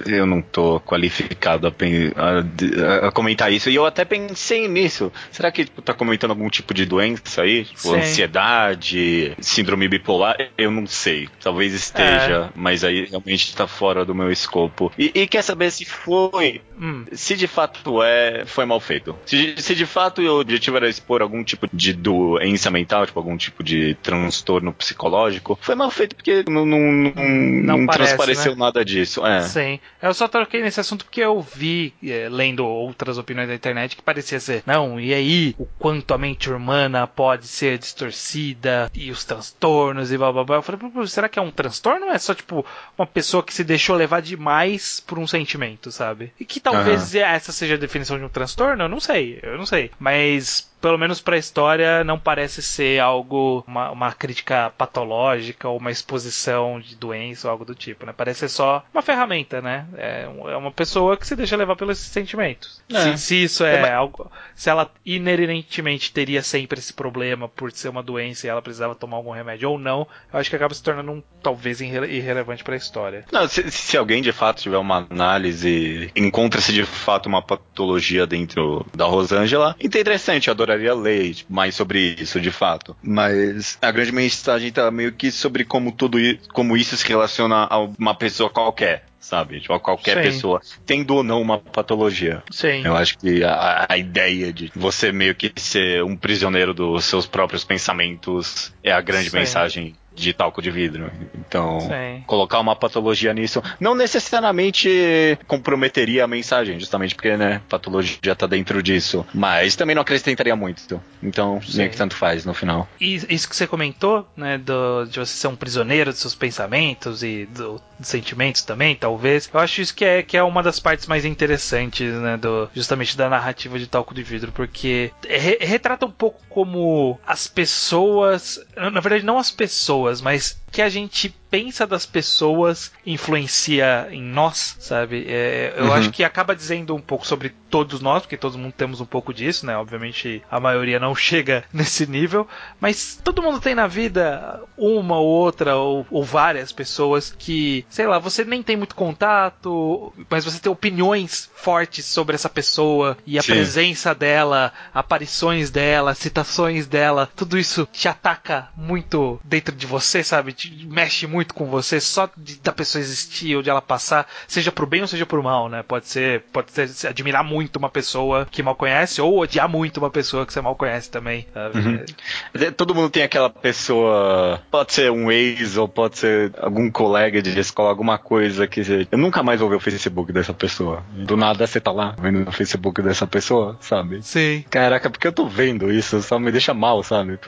eu não tô qualificado a, a, a, comentar isso. E eu até pensei nisso. Será que tipo, tá comentando algum tipo de doença aí? Tipo, ansiedade, síndrome bipolar? Eu não sei. Talvez esteja, é. mas aí realmente tá fora do meu escopo. E, e quer saber se foi? Hum. Se de fato é, foi mal feito. Se, se de fato o objetivo era expor algum tipo de doença mental, tipo algum tipo de transtorno psicológico, foi mal feito porque não, não, não, não, não transpareceu né? nada disso. É. Sim. Eu só troquei nesse assunto porque eu vi, é, lendo outras opiniões da internet, que parecia ser, não, e aí, o quanto a mente humana pode ser distorcida e os transtornos e blá blá blá. Eu falei, será que é um transtorno ou é só, tipo, uma pessoa que se deixou levar demais por um sentimento, sabe? E que talvez uhum. essa seja a definição de um transtorno? Eu não sei, eu não sei. Mas pelo menos para a história, não parece ser algo, uma, uma, crítica patológica ou uma exposição de doença ou algo do tipo, né? Parece ser só uma ferramenta, né? É, é uma pessoa que se deixa levar pelos sentimentos. É. Se, se, isso é, é algo. Se ela inerentemente teria sempre esse problema por ser uma doença e ela precisava tomar algum remédio ou não, eu acho que acaba se tornando um, talvez irre irrelevante para a história. Não, se, se, alguém de fato tiver uma análise, encontra-se de fato uma patologia dentro da Rosângela, interessante, adoro adoraria ler mais sobre isso, de fato. Mas a grande mensagem tá meio que sobre como tudo como isso se relaciona a uma pessoa qualquer sabe? Tipo, a qualquer Sim. pessoa, tendo ou não uma patologia. Sim. Eu acho que a, a, ideia de você meio que ser um prisioneiro dos seus próprios pensamentos é a grande Sim. mensagem de talco de vidro. Então, Sim. colocar uma patologia nisso não necessariamente comprometeria a mensagem, justamente porque, né, patologia já tá dentro disso. Mas também não acrescentaria muito. Então, Sim. meio que tanto faz no final. E isso que você comentou, né, do, de você ser um prisioneiro dos seus pensamentos e do, dos sentimentos também, talvez. Eu acho isso que é, que é uma das partes mais interessantes, né, do, justamente da narrativa de talco de vidro, porque re, retrata um pouco como as pessoas, na verdade, não as pessoas pessoas, mas que a gente pensa das pessoas influencia em nós, sabe? É, eu uhum. acho que acaba dizendo um pouco sobre todos nós, porque todo mundo temos um pouco disso, né? Obviamente a maioria não chega nesse nível, mas todo mundo tem na vida uma ou outra ou, ou várias pessoas que, sei lá, você nem tem muito contato, mas você tem opiniões fortes sobre essa pessoa e a Sim. presença dela, aparições dela, citações dela, tudo isso te ataca muito dentro de você, sabe? Te mexe muito muito com você só de, da pessoa existir ou de ela passar, seja pro bem ou seja pro mal, né? Pode ser, pode ser admirar muito uma pessoa que mal conhece ou odiar muito uma pessoa que você mal conhece também. Uhum. É, todo mundo tem aquela pessoa, pode ser um ex ou pode ser algum colega de escola, alguma coisa que você, eu nunca mais vou ver o Facebook dessa pessoa. Do nada você tá lá vendo o Facebook dessa pessoa, sabe? Sim. Caraca, porque eu tô vendo isso, só me deixa mal, sabe?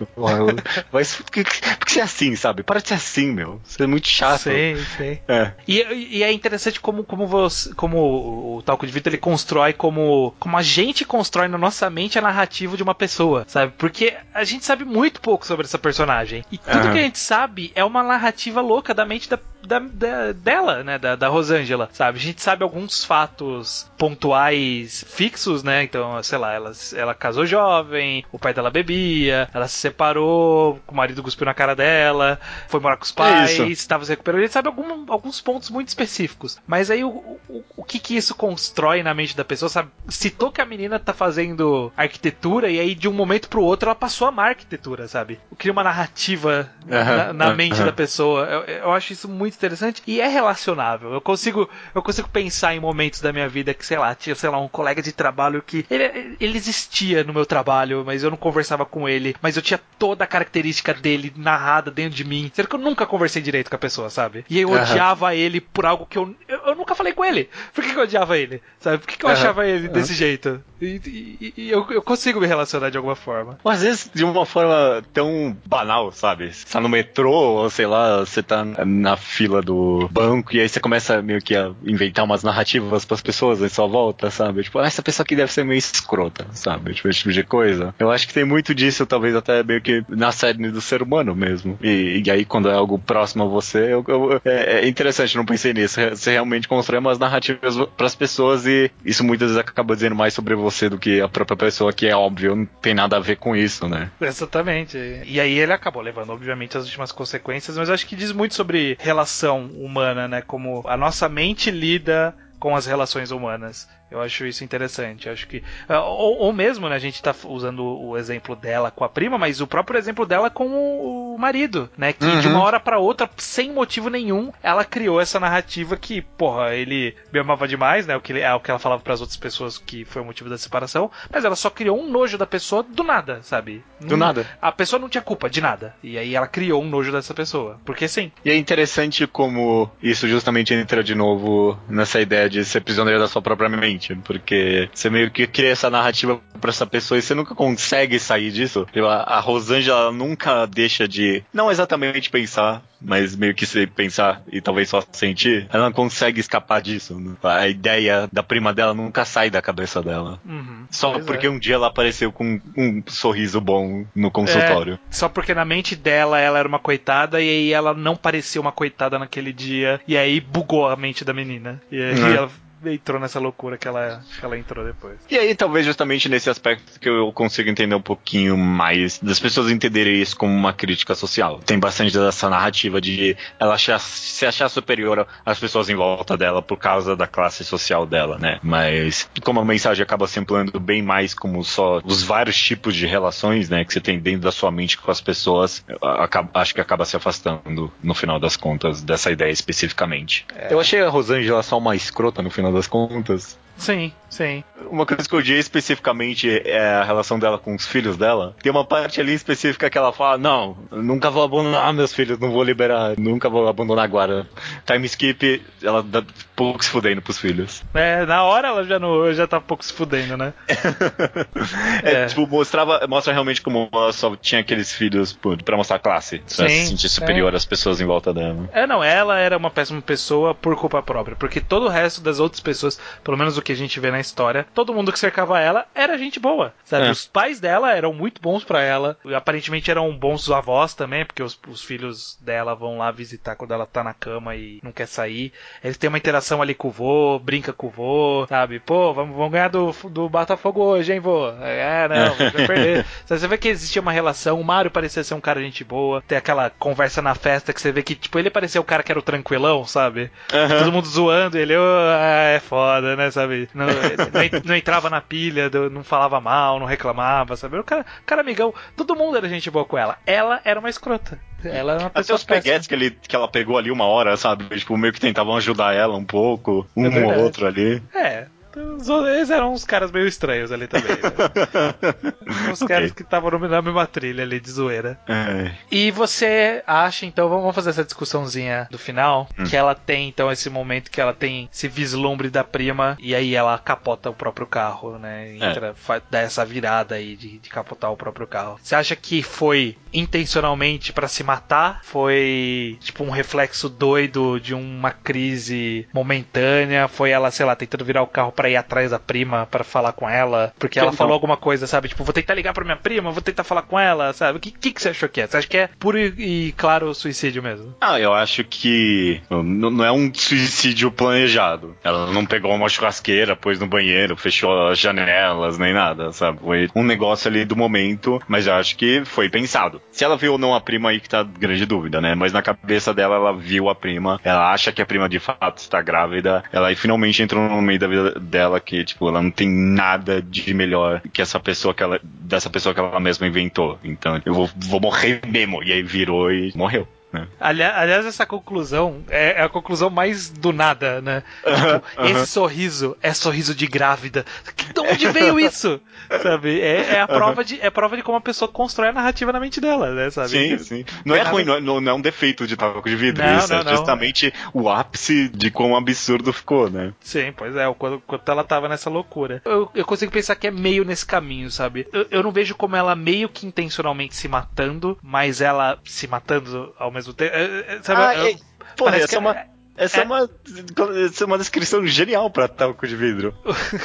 Mas por que, por que você é assim, sabe? Para de ser assim, meu. Você é muito chato. Sei, sei. É. E, e é interessante como, como, você, como o Talco de Vida ele constrói como, como a gente constrói na nossa mente a narrativa de uma pessoa, sabe? Porque a gente sabe muito pouco sobre essa personagem. E tudo uhum. que a gente sabe é uma narrativa louca da mente da, da, da, dela, né? Da, da Rosângela, sabe? A gente sabe alguns fatos pontuais fixos, né? Então, sei lá, ela, ela casou jovem, o pai dela bebia, ela se separou, o marido cuspiu na cara dela, foi morar com os pais. É estava se recuperando. A gente sabe algum, alguns pontos muito específicos. Mas aí o, o, o que que isso constrói na mente da pessoa, sabe? Citou que a menina tá fazendo arquitetura e aí de um momento pro outro ela passou a amar arquitetura, sabe? Cria uma narrativa na, na mente da pessoa. Eu, eu, acho isso muito interessante e é relacionável. Eu consigo, eu consigo pensar em momentos da minha vida que, sei lá, tinha, sei lá, um colega de trabalho que ele, ele existia no meu trabalho, mas eu não conversava com ele, mas eu tinha toda a característica dele narrada dentro de mim. Será que eu nunca conversei direito com a pessoa, sabe? E eu uhum. odiava ele por algo que eu, eu, eu, nunca falei com ele. Por que, que eu odiava ele? Sabe? Por que, que eu uhum. achava ele uhum. desse jeito? E, e, e eu, eu, consigo me relacionar de alguma forma. Ou às vezes de uma forma tão banal, sabe? Você tá no metrô, ou sei lá, você tá na fila do banco, e aí você começa meio que a inventar umas narrativas pras pessoas em sua volta, sabe? Tipo, ah, essa pessoa aqui deve ser meio escrota, sabe? Tipo, esse tipo de coisa. Eu acho que tem muito disso, talvez até meio que na série do ser humano mesmo. E, e aí, quando é algo próximo a você, eu, eu, é, é, interessante, não pensei nisso. Você realmente constrói umas narrativas para as pessoas e isso muitas vezes acaba dizendo mais sobre você do que a própria pessoa, que é óbvio, não tem nada a ver com isso, né? Exatamente. E aí ele acabou levando, obviamente, as últimas consequências, mas acho que diz muito sobre relação humana, né? Como a nossa mente lida com as relações humanas. Eu acho isso interessante. Acho que. Ah, ou, ou, mesmo, né? A gente tá usando o exemplo dela com a prima, mas o próprio exemplo dela com o, o marido, né? Que uhum. de uma hora para outra, sem motivo nenhum, ela criou essa narrativa que, porra, ele me amava demais, né? O que, é o que ela falava para as outras pessoas que foi o motivo da separação, mas ela só criou um nojo da pessoa do nada, sabe? Do nada. A pessoa não tinha culpa de nada. E aí ela criou um nojo dessa pessoa. Porque sim. E é interessante como isso justamente entra de novo nessa ideia de ser prisioneiro da sua própria mente. Porque você meio que cria essa narrativa pra essa pessoa e você nunca consegue sair disso. A Rosângela nunca deixa de, não exatamente pensar, mas meio que se pensar e talvez só sentir, ela não consegue escapar disso. Né? A ideia da prima dela nunca sai da cabeça dela. Uhum, só porque é. um dia ela apareceu com um sorriso bom no consultório. É, só porque na mente dela ela era uma coitada e aí ela não parecia uma coitada naquele dia. E aí bugou a mente da menina. E aí uhum. ela entrou nessa loucura que ela, que ela entrou depois. E aí, talvez justamente nesse aspecto que eu consigo entender um pouquinho mais das pessoas entenderem isso como uma crítica social. Tem bastante dessa narrativa de ela achar, se achar superior às pessoas em volta dela por causa da classe social dela, né? Mas como a mensagem acaba se ampliando bem mais como só os vários tipos de relações, né, que você tem dentro da sua mente com as pessoas, acho que acaba se afastando no final das contas dessa ideia especificamente. É. Eu achei a Rosângela só uma escrota no final das contas. Sim, sim. Uma coisa que eu odiei especificamente é a relação dela com os filhos dela. Tem uma parte ali específica que ela fala: Não, nunca vou abandonar meus filhos, não vou liberar, nunca vou abandonar agora. Time skip, ela dá pouco se fudendo pros filhos. É, na hora ela já, não, já tá pouco se fudendo, né? é, é, tipo, mostrava, mostra realmente como ela só tinha aqueles filhos pra mostrar classe, pra sim, se sentir superior é. às pessoas em volta dela. É, não, ela era uma péssima pessoa por culpa própria, porque todo o resto das outras pessoas, pelo menos o que a gente vê na história, todo mundo que cercava ela era gente boa, sabe? É. Os pais dela eram muito bons para ela, aparentemente eram bons avós também, porque os, os, filhos dela vão lá visitar quando ela tá na cama e não quer sair. Eles têm uma interação ali com o vô, brinca com o vô, sabe? Pô, vamos, vamos ganhar do, do Botafogo hoje, hein, vô? É, não, vai perder. você vê que existia uma relação, o Mario parecia ser um cara gente boa, tem aquela conversa na festa que você vê que, tipo, ele parecia o cara que era o tranquilão, sabe? Uhum. Todo mundo zoando, ele, oh, é foda, né, sabe? Não, não, entrava na pilha, não falava mal, não reclamava, sabe? O cara, cara amigão, todo mundo era gente boa com ela. Ela era uma escrota. Ela era uma pessoa Até os peguetes que, ele, que ela pegou ali uma hora, sabe? Tipo, meio que tentavam ajudar ela um pouco, um é ou outro ali. É, eles eram uns caras meio estranhos ali também. Né? uns okay. caras que estavam na mesma trilha ali de zoeira. É. E você acha, então, vamos fazer essa discussãozinha do final, hum. que ela tem, então, esse momento que ela tem esse vislumbre da prima e aí ela capota o próprio carro, né? É. Entra, é. dá essa virada aí de, de capotar o próprio carro. Você acha que foi intencionalmente para se matar? Foi, tipo, um reflexo doido de uma crise momentânea? Foi ela, sei lá, tentando virar o carro pra para ir atrás da prima para falar com ela, porque ela então. falou alguma coisa, sabe? Tipo, vou tentar ligar para minha prima, vou tentar falar com ela, sabe? O que, que, que você achou que é? Você acha que é puro e, e claro suicídio mesmo? Ah, eu acho que não é um suicídio planejado. Ela não pegou uma churrasqueira, pôs no banheiro, fechou as janelas, nem nada, sabe? Foi um negócio ali do momento, mas eu acho que foi pensado. Se ela viu ou não a prima aí que tá grande dúvida, né? Mas na cabeça dela, ela viu a prima, ela acha que a prima de fato está grávida, ela aí finalmente entrou no meio da vida dela que, tipo, ela não tem nada de melhor que essa pessoa que ela, dessa pessoa que ela mesma inventou. Então, eu vou, vou morrer mesmo. E aí virou e morreu. Né? Aliás, essa conclusão é, é a conclusão mais do nada, né? Tipo, esse sorriso é sorriso de grávida. De onde veio isso? sabe? É, é, a prova de, é prova de como a pessoa constrói a narrativa na mente dela, né? Sabe? Sim, sim. Não é, é ruim, não, não, é um defeito de tabaco de vidro. Não, isso não, é justamente o ápice de quão absurdo ficou, né? Sim, pois é. Quando, quando ela tava nessa loucura. Eu, eu consigo pensar que é meio nesse caminho, sabe? Eu, eu não vejo como ela meio que intencionalmente se matando, mas ela se matando ao mesmo É, é, sabe, ah, é, porra, essa é uma. Essa é, é, uma, essa é uma descrição genial pra talco de vidro.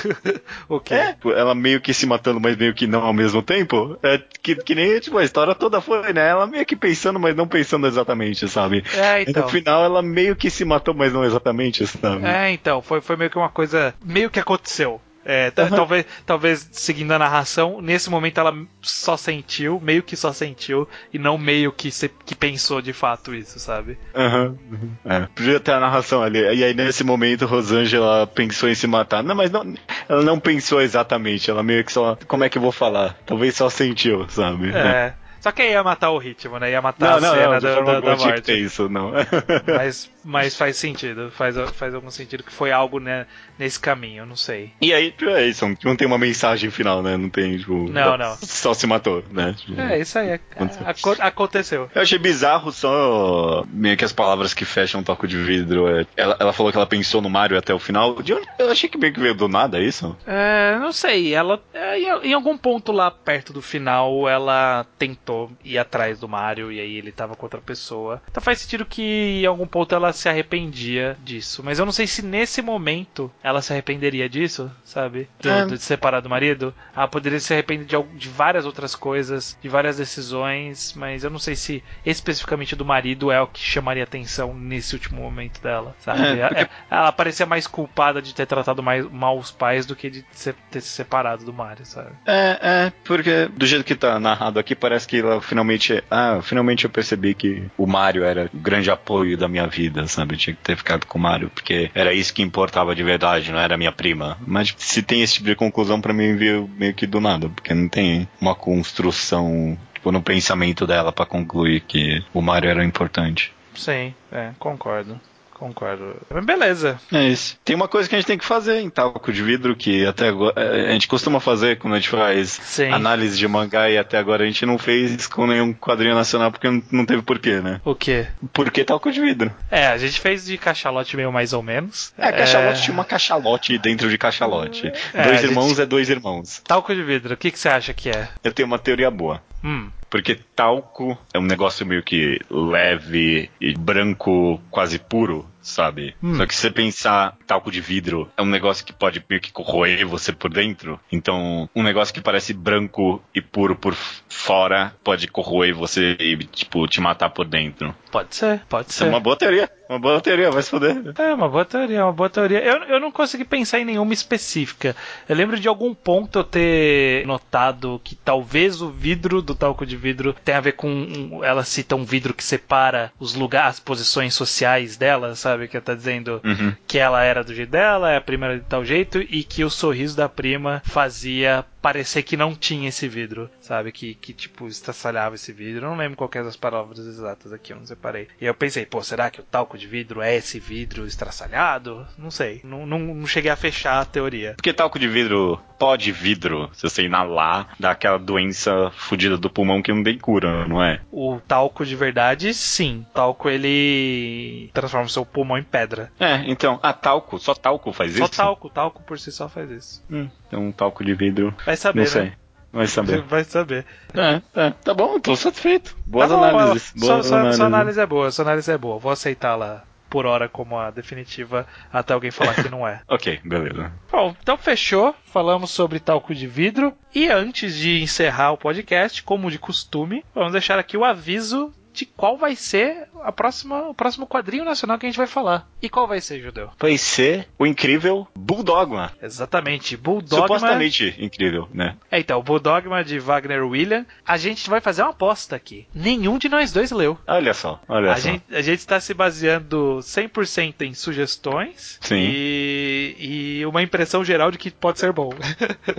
o quê? É, ela meio que se matando, mas meio que não ao mesmo tempo. É que, que nem tipo, a história toda foi, né? Ela meio que pensando, mas não pensando exatamente, sabe? É, então. E no final ela meio que se matou, mas não exatamente, sabe? É, então. Foi, foi meio que uma coisa. Meio que aconteceu. É, uhum. talvez, talvez seguindo a narração, nesse momento ela só sentiu, meio que só sentiu, e não meio que, se, que pensou de fato isso, sabe? Uhum. É, podia ter a narração ali. E aí nesse momento Rosângela pensou em se matar. Não, mas não, ela não pensou exatamente, ela meio que só. Como é que eu vou falar? Talvez só sentiu, sabe? É. Só que aí ia matar o ritmo, né? Ia matar não, a cena não, da, da, da morte. isso, não. mas, mas faz sentido. Faz, faz algum sentido que foi algo né, nesse caminho, não sei. E aí, é isso. Não tem uma mensagem final, né? Não tem, tipo. Não, não. Só se matou, né? Tipo, é, isso aí. Aconteceu. aconteceu. Eu achei bizarro só meio que as palavras que fecham o toco de vidro. É, ela, ela falou que ela pensou no Mario até o final. Eu achei que meio que veio do nada isso. É, não sei. Ela. É, em algum ponto lá perto do final, ela tentou ir atrás do Mario e aí ele tava com outra pessoa. Então faz sentido que em algum ponto ela se arrependia disso. Mas eu não sei se nesse momento ela se arrependeria disso, sabe? De, é. de separar do marido. Ela poderia se arrepender de, de várias outras coisas, de várias decisões, mas eu não sei se especificamente do marido é o que chamaria atenção nesse último momento dela, sabe? É, porque... Ela parecia mais culpada de ter tratado mais, mal os pais do que de ter se separado do Mario, sabe? É, é, porque do jeito que tá narrado aqui, parece que ela finalmente. Ah, finalmente eu percebi que o Mario era o grande apoio da minha vida, sabe? Eu tinha que ter ficado com o Mario, porque era isso que importava de verdade, não era minha prima. Mas se tem esse tipo de conclusão, para mim veio meio que do nada, porque não tem uma construção tipo, no pensamento dela para concluir que o Mario era importante. Sim, é, concordo. Concordo. Beleza. É isso. Tem uma coisa que a gente tem que fazer em talco de vidro que até agora é, a gente costuma fazer quando a gente faz Sim. análise de mangá e até agora a gente não fez com nenhum quadrinho nacional porque não teve porquê, né? O quê? Porque talco de vidro. É, a gente fez de cachalote meio mais ou menos. É, cachalote é... tinha uma cachalote dentro de cachalote. É, dois irmãos gente... é dois irmãos. Talco de vidro, o que, que você acha que é? Eu tenho uma teoria boa. Hum. Porque talco é um negócio meio que leve e branco, quase puro, sabe? Hum. Só que se você pensar talco de vidro, é um negócio que pode meio que corroer você por dentro. Então, um negócio que parece branco e puro por fora pode corroer você e, tipo, te matar por dentro. Pode ser, pode ser. É uma boa teoria. Uma boa teoria, vai se foder. É, uma boa teoria, uma boa teoria. Eu, eu não consegui pensar em nenhuma específica. Eu lembro de algum ponto eu ter notado que talvez o vidro do talco de vidro tenha a ver com. Ela cita um vidro que separa os lugares, as posições sociais dela, sabe? Que ela tá dizendo uhum. que ela era do jeito dela, é a prima de tal jeito, e que o sorriso da prima fazia parecer que não tinha esse vidro, sabe? Que, que tipo, estraçalhava esse vidro. Eu não lembro qual é as palavras exatas aqui, eu não separei. E eu pensei, pô, será que o talco de vidro é esse vidro estraçalhado? Não sei. Não, não, não cheguei a fechar a teoria. Porque talco de vidro, pó de vidro, se você inalar, dá aquela doença fodida do pulmão que não tem cura, não é? O talco de verdade, sim. O talco ele transforma o seu pulmão em pedra. É, então, ah, talco, só talco faz só isso? Só talco, talco por si só faz isso. Hum, então um talco de vidro. Vai saber, não sei. Né? Vai saber. Vai saber. É, é, tá bom, tô satisfeito. Boas tá bom, análises. Boas sua, análises. Sua análise é boa, sua análise é boa. Vou aceitá-la por hora como a definitiva até alguém falar que não é. ok, beleza. Bom, então fechou. Falamos sobre talco de vidro. E antes de encerrar o podcast, como de costume, vamos deixar aqui o aviso de qual vai ser a próxima, o próximo quadrinho nacional que a gente vai falar. E qual vai ser, Judeu? Vai ser o incrível Bulldogma. Exatamente, Bulldogma. Supostamente incrível, né? É, então, o Bulldogma de Wagner William. A gente vai fazer uma aposta aqui. Nenhum de nós dois leu. Olha só, olha a só. Gente, a gente está se baseando 100% em sugestões. Sim. E, e uma impressão geral de que pode ser bom.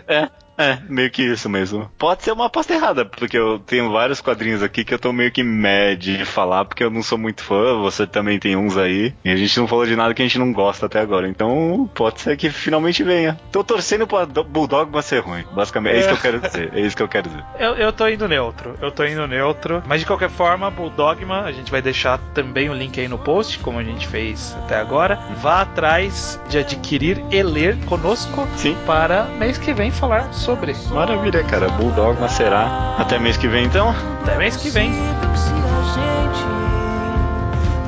é. É, meio que isso mesmo. Pode ser uma aposta errada, porque eu tenho vários quadrinhos aqui que eu tô meio que mad de falar, porque eu não sou muito fã, você também tem uns aí, e a gente não falou de nada que a gente não gosta até agora. Então, pode ser que finalmente venha. Tô torcendo pra Bulldog mas ser ruim, basicamente. É, é isso que eu quero dizer. É isso que eu quero dizer. Eu, eu tô indo neutro. Eu tô indo neutro. Mas de qualquer forma, Bulldogma, a gente vai deixar também o link aí no post, como a gente fez até agora. Vá atrás de adquirir e ler conosco Sim. para mês que vem falar sobre sobre. Maravilha, cara. Bulldog será. Até mês que vem, então? Até mês que vem. Se a gente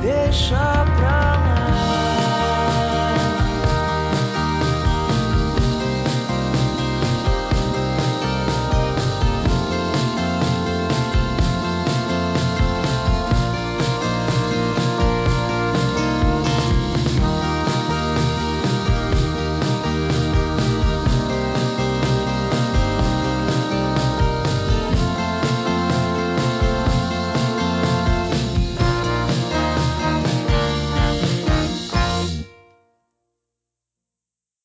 deixa pra